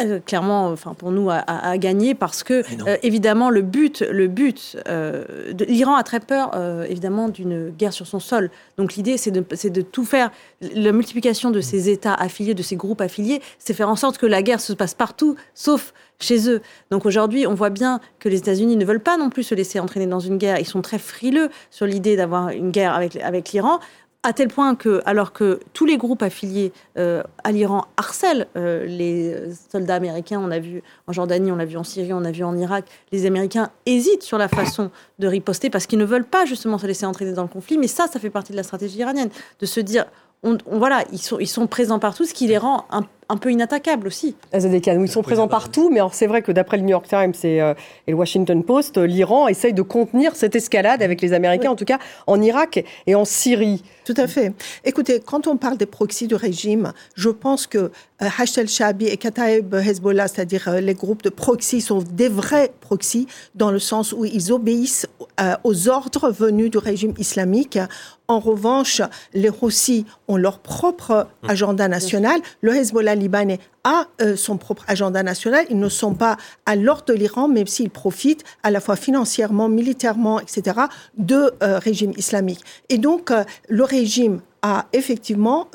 euh, clairement, enfin pour nous, à, gagner parce que euh, évidemment le but, le but, euh, l'Iran a très peur évidemment d'une guerre sur son sol. Donc l'idée, c'est de, de, tout faire. La multiplication de ces États affiliés, de ces groupes affiliés, c'est faire en sorte que la guerre se passe partout, sauf chez eux. Donc aujourd'hui, on voit bien que les États-Unis ne veulent pas non plus se laisser entraîner dans une guerre. Ils sont très frileux sur l'idée d'avoir une guerre avec, avec l'Iran à tel point que, alors que tous les groupes affiliés euh, à l'Iran harcèlent euh, les soldats américains, on a vu en Jordanie, on l'a vu en Syrie, on a vu en Irak, les Américains hésitent sur la façon de riposter parce qu'ils ne veulent pas justement se laisser entraîner dans le conflit. Mais ça, ça fait partie de la stratégie iranienne, de se dire, on, voilà, ils sont, ils sont présents partout, ce qui les rend un un peu inattaquable aussi. ils sont présents partout, mais c'est vrai que d'après le New York Times et, euh, le Washington Post, euh, l'Iran essaye de contenir cette escalade avec les Américains, en tout cas en Irak et en Syrie. Tout à fait. Écoutez, quand on parle des proxys du régime, je pense que euh, Hashtel Shabi et Kataeb Hezbollah, c'est-à-dire les groupes de proxys, sont des vrais proxys dans le sens où ils obéissent aux ordres venus du régime islamique. En revanche, les Roussis ont leur propre agenda national. Le Hezbollah libanais a euh, son propre agenda national. Ils ne sont pas à l'ordre de l'Iran, même s'ils profitent à la fois financièrement, militairement, etc., de euh, régime islamique. Et donc, euh, le régime a effectivement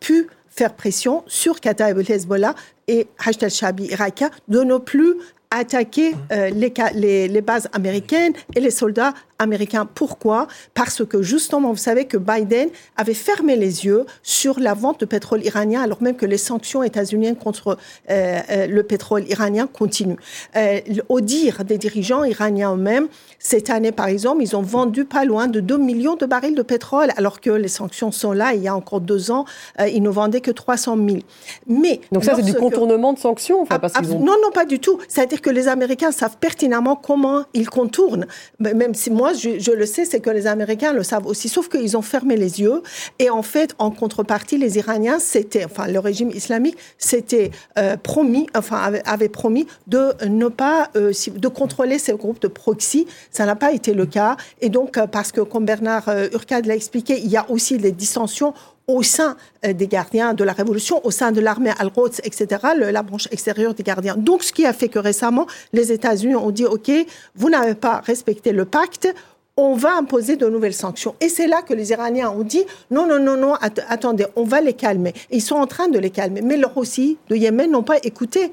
pu faire pression sur Qatar et Hezbollah et Hashd al-Shabi iraqien de ne plus attaquer les, les, bases américaines et les soldats américain. Pourquoi? Parce que justement, vous savez que Biden avait fermé les yeux sur la vente de pétrole iranien, alors même que les sanctions états-uniennes contre euh, euh, le pétrole iranien continuent. Euh, au dire des dirigeants iraniens eux-mêmes, cette année, par exemple, ils ont vendu pas loin de 2 millions de barils de pétrole, alors que les sanctions sont là. Il y a encore deux ans, ils ne vendaient que 300 000. Mais donc ça, c'est du contournement de sanctions. Enfin, parce Non, non, pas du tout. C'est-à-dire que les Américains savent pertinemment comment ils contournent. Même si moi, je, le sais, c'est que les Américains le savent aussi, sauf qu'ils ont fermé les yeux. Et en fait, en contrepartie, les Iraniens, c'était, enfin, le régime islamique, s'était euh, promis, enfin, avait, promis de ne pas, euh, de contrôler ces groupes de proxy. Ça n'a pas été le cas. Et donc, euh, parce que, comme Bernard Urcade l'a expliqué, il y a aussi des dissensions au sein des gardiens de la Révolution, au sein de l'armée Al-Quds, etc., la branche extérieure des gardiens. Donc, ce qui a fait que récemment, les États-Unis ont dit, OK, vous n'avez pas respecté le pacte, on va imposer de nouvelles sanctions. Et c'est là que les Iraniens ont dit non, non, non, non, attendez, on va les calmer. ils sont en train de les calmer. Mais leurs aussi, de Yémen, n'ont pas écouté euh,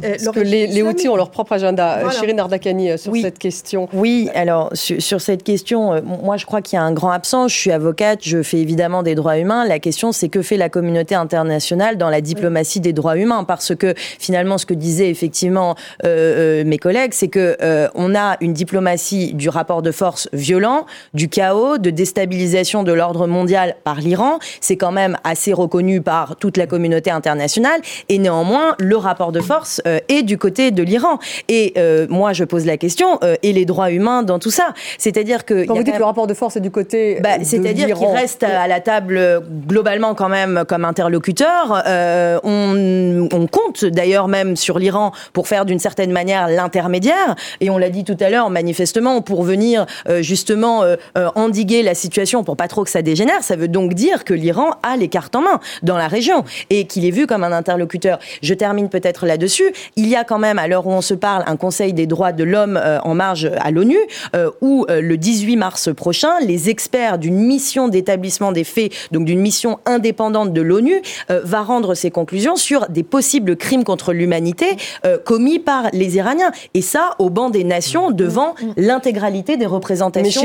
Parce que les, les outils ont leur propre agenda. Euh, voilà. Ardakani, euh, sur cette question. Oui, alors sur, cette question, moi je crois qu'il y a un grand absent. Je suis avocate, je fais évidemment des droits humains. La question, c'est que fait la communauté internationale dans la diplomatie des droits humains? Parce que finalement, ce que disaient effectivement mes collègues, c'est que on a une diplomatie du rapport de force violent, du chaos, de déstabilisation de l'ordre mondial par l'Iran. C'est quand même assez reconnu par toute la communauté internationale. Et néanmoins, le rapport de force et du côté de l'Iran. Et moi, je pose la question et les droits humains dans tout ça. C'est-à-dire que quand vous dites que le rapport de force est du côté, bah, c'est-à-dire qu'il reste à la table globalement quand même comme interlocuteur. on, on compte d'ailleurs même sur l'Iran pour faire d'une certaine manière l'intermédiaire. Et on l'a dit tout à l'heure, manifestement, pour venir justement endiguer la situation pour pas trop que ça dégénère, ça veut donc dire que l'Iran a les cartes en main dans la région et qu'il est vu comme un interlocuteur. Je termine peut-être là-dessus. Il y a quand même, à l'heure où on se parle, un Conseil des droits de l'homme euh, en marge à l'ONU, euh, où euh, le 18 mars prochain, les experts d'une mission d'établissement des faits, donc d'une mission indépendante de l'ONU, va rendre ses conclusions sur des possibles crimes contre l'humanité commis par les Iraniens. Et ça, au banc des nations, devant l'intégralité des représentations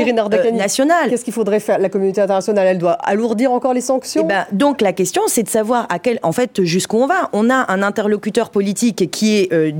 nationales. Qu'est-ce qu'il faudrait faire? La communauté internationale, elle doit alourdir encore les sanctions? Eh ben, Donc la question, c'est de savoir à quel, en fait, jusqu'où on va. On a un interlocuteur politique qui est euh,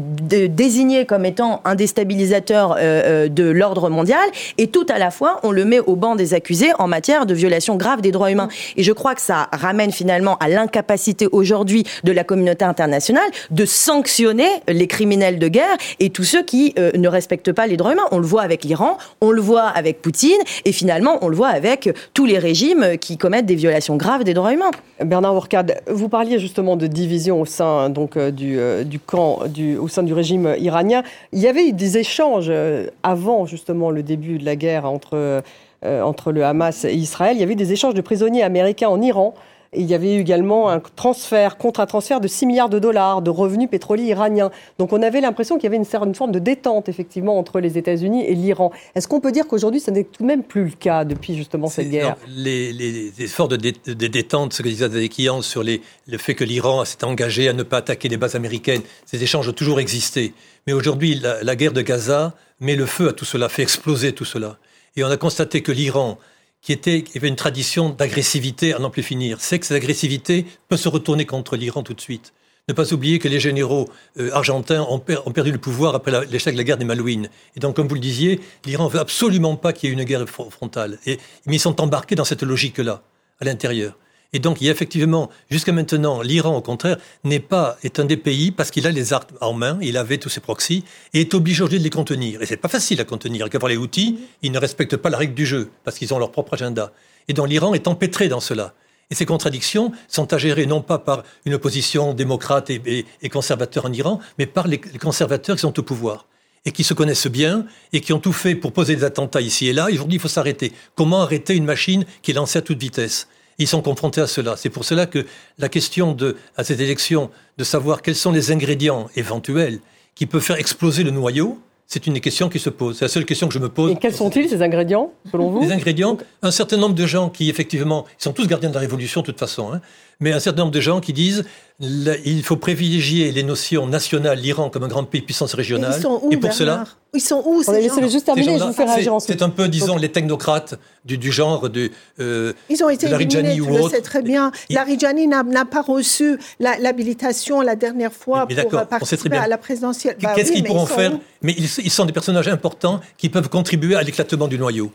désigné comme étant un déstabilisateur euh, euh, de l'ordre mondial, et tout à la fois, on le met au banc des accusés en matière de violation grave des droits humains. Et je crois que ça ramène finalement à l'incapacité aujourd'hui de la communauté internationale de sanctionner les criminels de guerre et tous ceux qui ne respectent pas les droits humains. On le voit avec l'Iran, on le voit avec Poutine, et finalement, on le voit avec tous les régimes qui commettent des violations graves des droits humains. Bernard Ourcade, vous parliez justement de division au sein donc, du camp, au sein du régime iranien. Il y avait eu des échanges euh, avant justement le début de la guerre entre, entre le Hamas et Israël. Il y avait des échanges de prisonniers américains en Iran il y avait eu également un transfert, contre un transfert de 6 milliards de dollars de revenus pétroliers iraniens. Donc on avait l'impression qu'il y avait une, forme de détente, effectivement, entre les États-Unis et l'Iran. Est-ce qu'on peut dire qu'aujourd'hui, ce n'est tout de même plus le cas depuis justement cette guerre? les, efforts de, détente, ce que disait Zadekian sur le fait que l'Iran s'est engagé à ne pas attaquer les bases américaines, ces échanges ont toujours existé. Mais aujourd'hui, la, la guerre de Gaza met le feu à tout cela, fait exploser tout cela. Et on a constaté que l'Iran qui, était, avait une tradition d'agressivité à n'en plus finir. C'est que cette agressivité peut se retourner contre l'Iran tout de suite. Ne pas oublier que les généraux euh, argentins ont, perdu le pouvoir après l'échec de la guerre des Malouines. Et donc, comme vous le disiez, l'Iran veut absolument pas qu'il y ait une guerre frontale. Et, mais ils sont embarqués dans cette logique-là, à l'intérieur. Et donc, il y a effectivement, jusqu'à maintenant, l'Iran, au contraire, n'est pas, est un des pays, parce qu'il a les armes en main, il avait tous ses proxys, et est obligé aujourd'hui de les contenir. Et c'est pas facile à contenir. Qu'avoir les outils, ils ne respectent pas la règle du jeu, parce qu'ils ont leur propre agenda. Et donc, l'Iran est empêtré dans cela. Et ces contradictions sont à gérer non pas par une opposition démocrate et, conservateur en Iran, mais par les, les conservateurs qui sont au pouvoir et qui se connaissent bien et qui ont tout fait pour poser des attentats ici et là. Aujourd'hui, il faut s'arrêter. Comment arrêter une machine qui est lancée à toute vitesse? Ils sont confrontés à cela. C'est pour cela que la question de, à cette élection, de savoir quels sont les ingrédients éventuels qui peuvent faire exploser le noyau, c'est une question qui se pose. C'est la seule question que je me pose. Et quels sont-ils, ces ingrédients, selon vous Les ingrédients, un certain nombre de gens qui, effectivement, ils sont tous gardiens de la Révolution, de toute façon, hein, mais un certain nombre de gens qui disent il faut privilégier les notions nationales, l'Iran comme un grand pays puissance régionale. Et, ils sont où, et pour cela, ils sont où ces gens juste terminer, je vous fais réagir C'est un peu, disons, les technocrates du, du genre de euh, Ils ont été éliminés, tu le sais très bien. Larijani n'a pas reçu l'habilitation la, dernière fois pour participer à la présidentielle. Bah Qu'est-ce qu'ils pourront faire Mais ils sont des personnages importants qui peuvent contribuer à l'éclatement du noyau.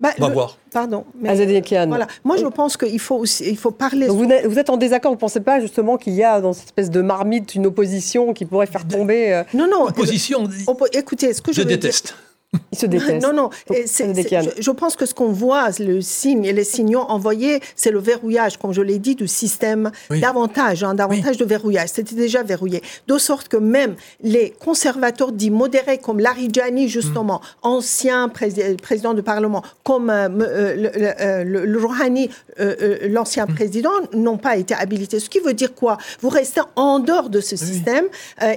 Bah, On va voir. Pardon. Mais, voilà. Moi, je pense qu'il faut, aussi, il faut parler. vous, êtes, en désaccord. Vous ne pensez pas justement qu'il y a dans cette espèce de marmite une opposition qui pourrait faire tomber. Euh, non, non. Opposition. Écoutez, ce que je, je déteste. Ils se détestent. Non, non. je, pense que ce qu'on voit, le signe et les signaux envoyés, c'est le verrouillage, comme je l'ai dit, du système davantage, hein, davantage de verrouillage. C'était déjà verrouillé. De sorte que même les conservateurs dits modérés, comme Larijani, justement, mm. ancien président du Parlement, comme euh, euh, le, le, Rouhani, euh, l'ancien mm. président, n'ont pas été habilités. Ce qui veut dire quoi? Vous restez en dehors de ce système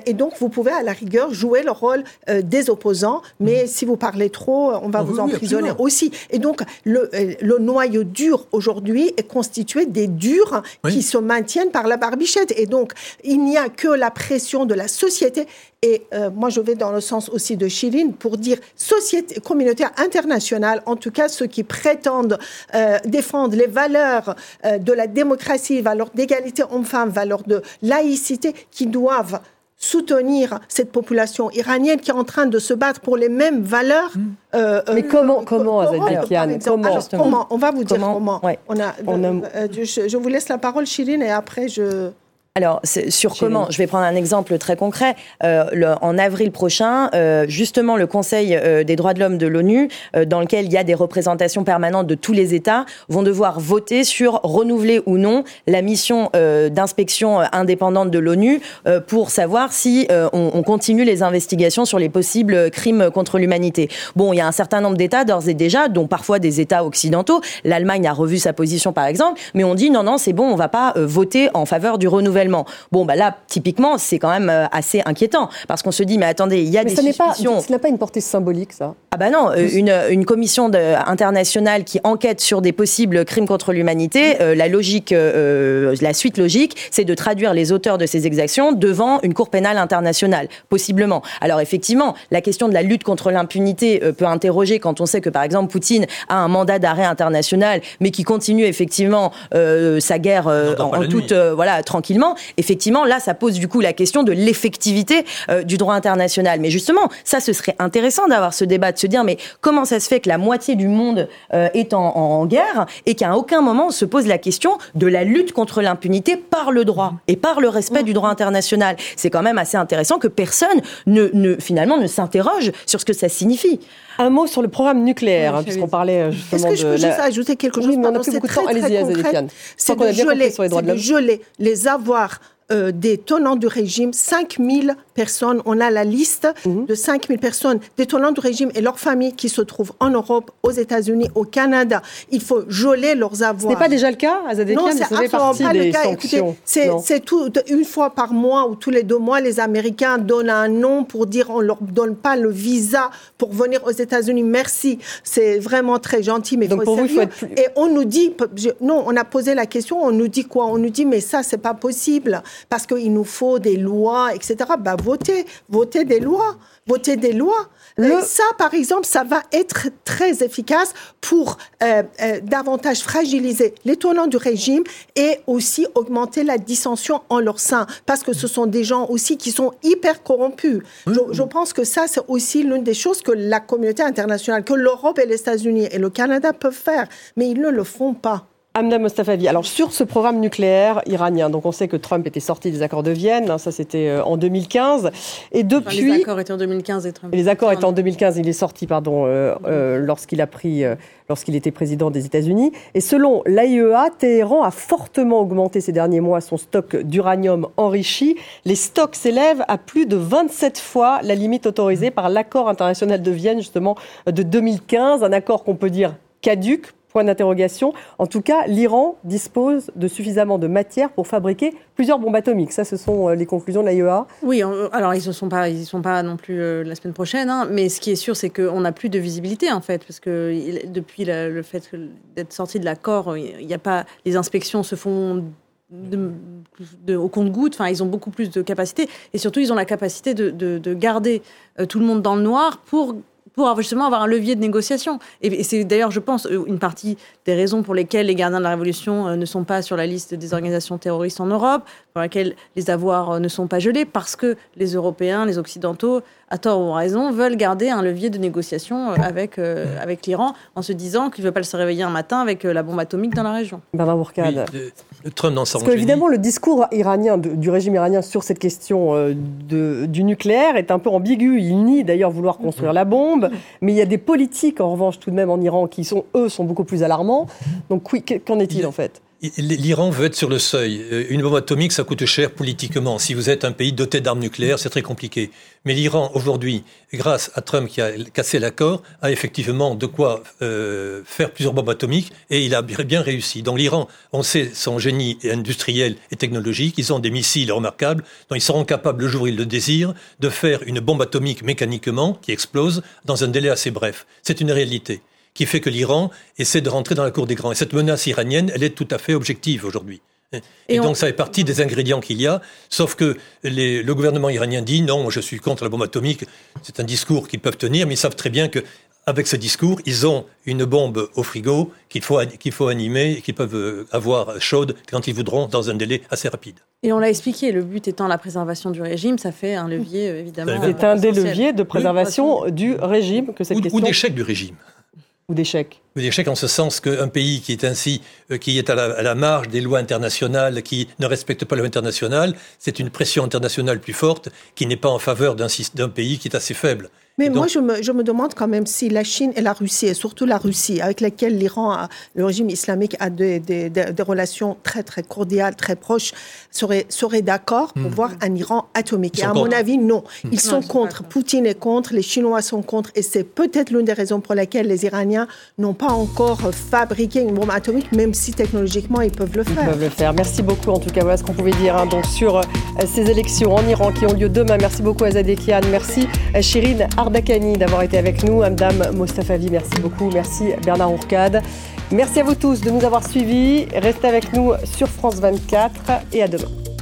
et donc vous pouvez, à la rigueur, jouer le rôle des opposants, mais si si vous parlez trop, on va ah vous emprisonner aussi. Et donc, le, euh, le noyau dur aujourd'hui est constitué des durs qui se maintiennent par la barbichette. Et donc, il n'y a que la pression de la société. Et euh, moi, je vais dans le sens aussi de Chirine pour dire société, communautaire internationale, en tout cas ceux qui prétendent euh, défendre les valeurs de la démocratie, valeurs d'égalité homme-femme, valeurs de laïcité, qui doivent soutenir cette population iranienne qui est en train de se battre pour les mêmes valeurs. Hmm. Euh, euh, Mais comment, comment, Azadikian comment, comment, On va vous dire comment? On a, euh, je, vous laisse la parole, Chirine, et après je... alors, sur comment Je vais prendre un exemple très concret. Euh, le, en avril prochain, euh, justement, le Conseil euh, des droits de l'homme de l'ONU, euh, dans lequel il y a des représentations permanentes de tous les États, vont devoir voter sur renouveler ou non la mission euh, d'inspection indépendante de l'ONU pour savoir si on, on, continue les investigations sur les possibles crimes contre l'humanité. Bon, il y a un certain nombre d'États d'ores et déjà, dont parfois des États occidentaux. L'Allemagne a revu sa position, par exemple, mais on dit non, non, c'est bon, on va pas voter en faveur du renouvellement Bon, bah là, typiquement, c'est quand même euh, assez inquiétant. Parce qu'on se dit, mais attendez, il y a mais des ça suspicions. Pas, ce n'est pas une portée symbolique, ça. Ah bah non, euh, une, une commission de, internationale qui enquête sur des possibles crimes contre l'humanité, euh, la logique, euh, la suite logique, c'est de traduire les auteurs de ces exactions devant une cour pénale internationale, possiblement. Alors effectivement, la question de la lutte contre l'impunité peut interroger quand on sait que par exemple Poutine a un mandat d'arrêt international, mais qui continue effectivement sa guerre en, en toute voilà tranquillement effectivement, là, ça pose du coup la question de l'effectivité euh, du droit international. Mais justement, ça, ce serait intéressant d'avoir ce débat, de se dire, mais comment ça se fait que la moitié du monde euh, est en, guerre et qu'à aucun moment on se pose la question de la lutte contre l'impunité par le droit et par le respect du droit international? C'est quand même assez intéressant que personne ne, ne finalement ne s'interroge sur ce que ça signifie. Un mot sur le programme nucléaire, hein, puisqu'on parlait euh, justement Est-ce que je peux de juste ajouter quelque chose oui, mais on a plus beaucoup de temps. Allez-y, C'est de, geler, de geler les avoirs euh, des tenants du régime, 5000 personnes, on a la liste mmh. de 5000 personnes des tenants du régime et leurs familles qui se trouvent en Europe, aux États-Unis, au Canada. Il faut geler leurs avoirs. Ce n'est pas déjà le cas, Azadekian Non, c'est absolument pas le cas. C'est tout, une fois par mois ou tous les deux mois, les Américains donnent un nom pour dire on leur donne pas le visa pour venir aux États-Unis. Merci, c'est vraiment très gentil, mais Donc faut pour vous, il faut être plus... Et on nous dit, non, on a posé la question, on nous dit quoi? On nous dit mais ça c'est pas possible parce qu'il nous faut des lois, etc. Bah, votez, votez des lois, votez des lois. Le... Ça, par exemple, ça va être très efficace pour euh, euh, davantage fragiliser les tournants du régime et aussi augmenter la dissension en leur sein, parce que ce sont des gens aussi qui sont hyper corrompus. Oui. Je, je, pense que ça, c'est aussi l'une des choses que la communauté internationale, que l'Europe et les États-Unis et le Canada peuvent faire, mais ils ne le font pas. Amna Mostafavi. Alors sur ce programme nucléaire iranien, donc on sait que Trump était sorti des accords de Vienne, hein, ça c'était euh, en 2015, et depuis enfin, les accords étaient en 2015 et Trump. Et les accords étaient en 2015, il est sorti pardon euh, euh, lorsqu'il a pris euh, lorsqu'il était président des États-Unis. Et selon l'AIEA, Téhéran a fortement augmenté ces derniers mois son stock d'uranium enrichi. Les stocks s'élèvent à plus de 27 fois la limite autorisée par l'accord international de Vienne justement de 2015, un accord qu'on peut dire caduque Point d'interrogation. En tout cas, l'Iran dispose de suffisamment de matière pour fabriquer plusieurs bombes atomiques. Ça, ce sont les conclusions de l'AIEA. Oui, alors ils ne sont pas, ils sont pas non plus euh, la semaine prochaine. Hein, mais ce qui est sûr, c'est qu'on n'a plus de visibilité en fait, parce que depuis la, le fait d'être sorti de l'accord, il n'y a pas, les inspections se font de, de, au compte-goutte. Enfin, ils ont beaucoup plus de capacité et surtout, ils ont la capacité de, de, de garder euh, tout le monde dans le noir pour pour justement avoir un levier de négociation. Et, c'est d'ailleurs, je pense, une partie des raisons pour lesquelles les gardiens de la Révolution euh, ne sont pas sur la liste des organisations terroristes en Europe, pour laquelle les avoirs euh, ne sont pas gelés, parce que les Européens, les Occidentaux, à tort ou à raison, veulent garder un levier de négociation euh, avec, euh, avec l'Iran en se disant qu'il ne veut pas se réveiller un matin avec la bombe atomique dans la région. Bernard Bourcade. Oui, le, Trump dans Parce qu'évidemment, le discours iranien, de, du régime iranien sur cette question euh, de, du nucléaire est un peu ambigu. Il nie d'ailleurs vouloir construire mmh. la bombe, mais il y a des politiques, en revanche, tout de même en Iran, qui sont, eux, sont beaucoup plus alarmants. Donc, oui, qu'en est-il en fait? L'Iran veut être sur le seuil. Une bombe atomique, ça coûte cher politiquement. Si vous êtes un pays doté d'armes nucléaires, c'est très compliqué. Mais l'Iran, aujourd'hui, grâce à Trump qui a cassé l'accord, a effectivement de quoi euh, faire plusieurs bombes atomiques et il a bien réussi. Donc l'Iran, on sait son génie industriel et technologique. Ils ont des missiles remarquables dont ils seront capables, le jour où ils le désirent, de faire une bombe atomique mécaniquement qui explose dans un délai assez bref. C'est une réalité qui fait que l'Iran essaie de rentrer dans la cour des grands. Et cette menace iranienne, elle est tout à fait objective aujourd'hui. Et, et donc on... ça fait partie des ingrédients qu'il y a, sauf que les, le gouvernement iranien dit non, je suis contre la bombe atomique. C'est un discours qu'ils peuvent tenir, mais ils savent très bien que avec ce discours, ils ont une bombe au frigo qu'il faut, qu'il faut animer et qu'ils peuvent avoir chaude quand ils voudront dans un délai assez rapide. Et on l'a expliqué, le but étant la préservation du régime, ça fait un levier évidemment. C'est un des leviers de préservation oui, du régime que cette ou, question. Ou d'échec du régime. Ou d'échec D'échec en ce sens qu'un pays qui est ainsi, euh, qui est à la, marge des lois internationales, qui ne respecte pas la loi internationale, c'est une pression internationale plus forte qui n'est pas en faveur d'un pays qui est assez faible. Mais moi, je me, je me, demande quand même si la Chine et la Russie, et surtout la Russie, avec laquelle l'Iran, le régime islamique, a des, des, des, relations très, très cordiales, très proches, seraient, seraient d'accord pour hmm. voir un Iran atomique. Et à mon avis, non. Hmm. Ils sont contre. Poutine est contre, les Chinois sont contre. Et c'est peut-être l'une des raisons pour lesquelles les Iraniens n'ont pas encore fabriqué une bombe atomique, même si technologiquement, ils peuvent le faire. Ils peuvent le faire. Merci beaucoup, en tout cas. Voilà ce qu'on pouvait dire hein, donc, sur euh, ces élections en Iran qui ont lieu demain. Merci beaucoup, Azadekian. Merci, Chirine euh, Ardakani d'avoir été avec nous. Madame Mostafavi, merci beaucoup. Merci Bernard Ourcade. Merci à vous tous de nous avoir suivis. Restez avec nous sur France 24 et à demain.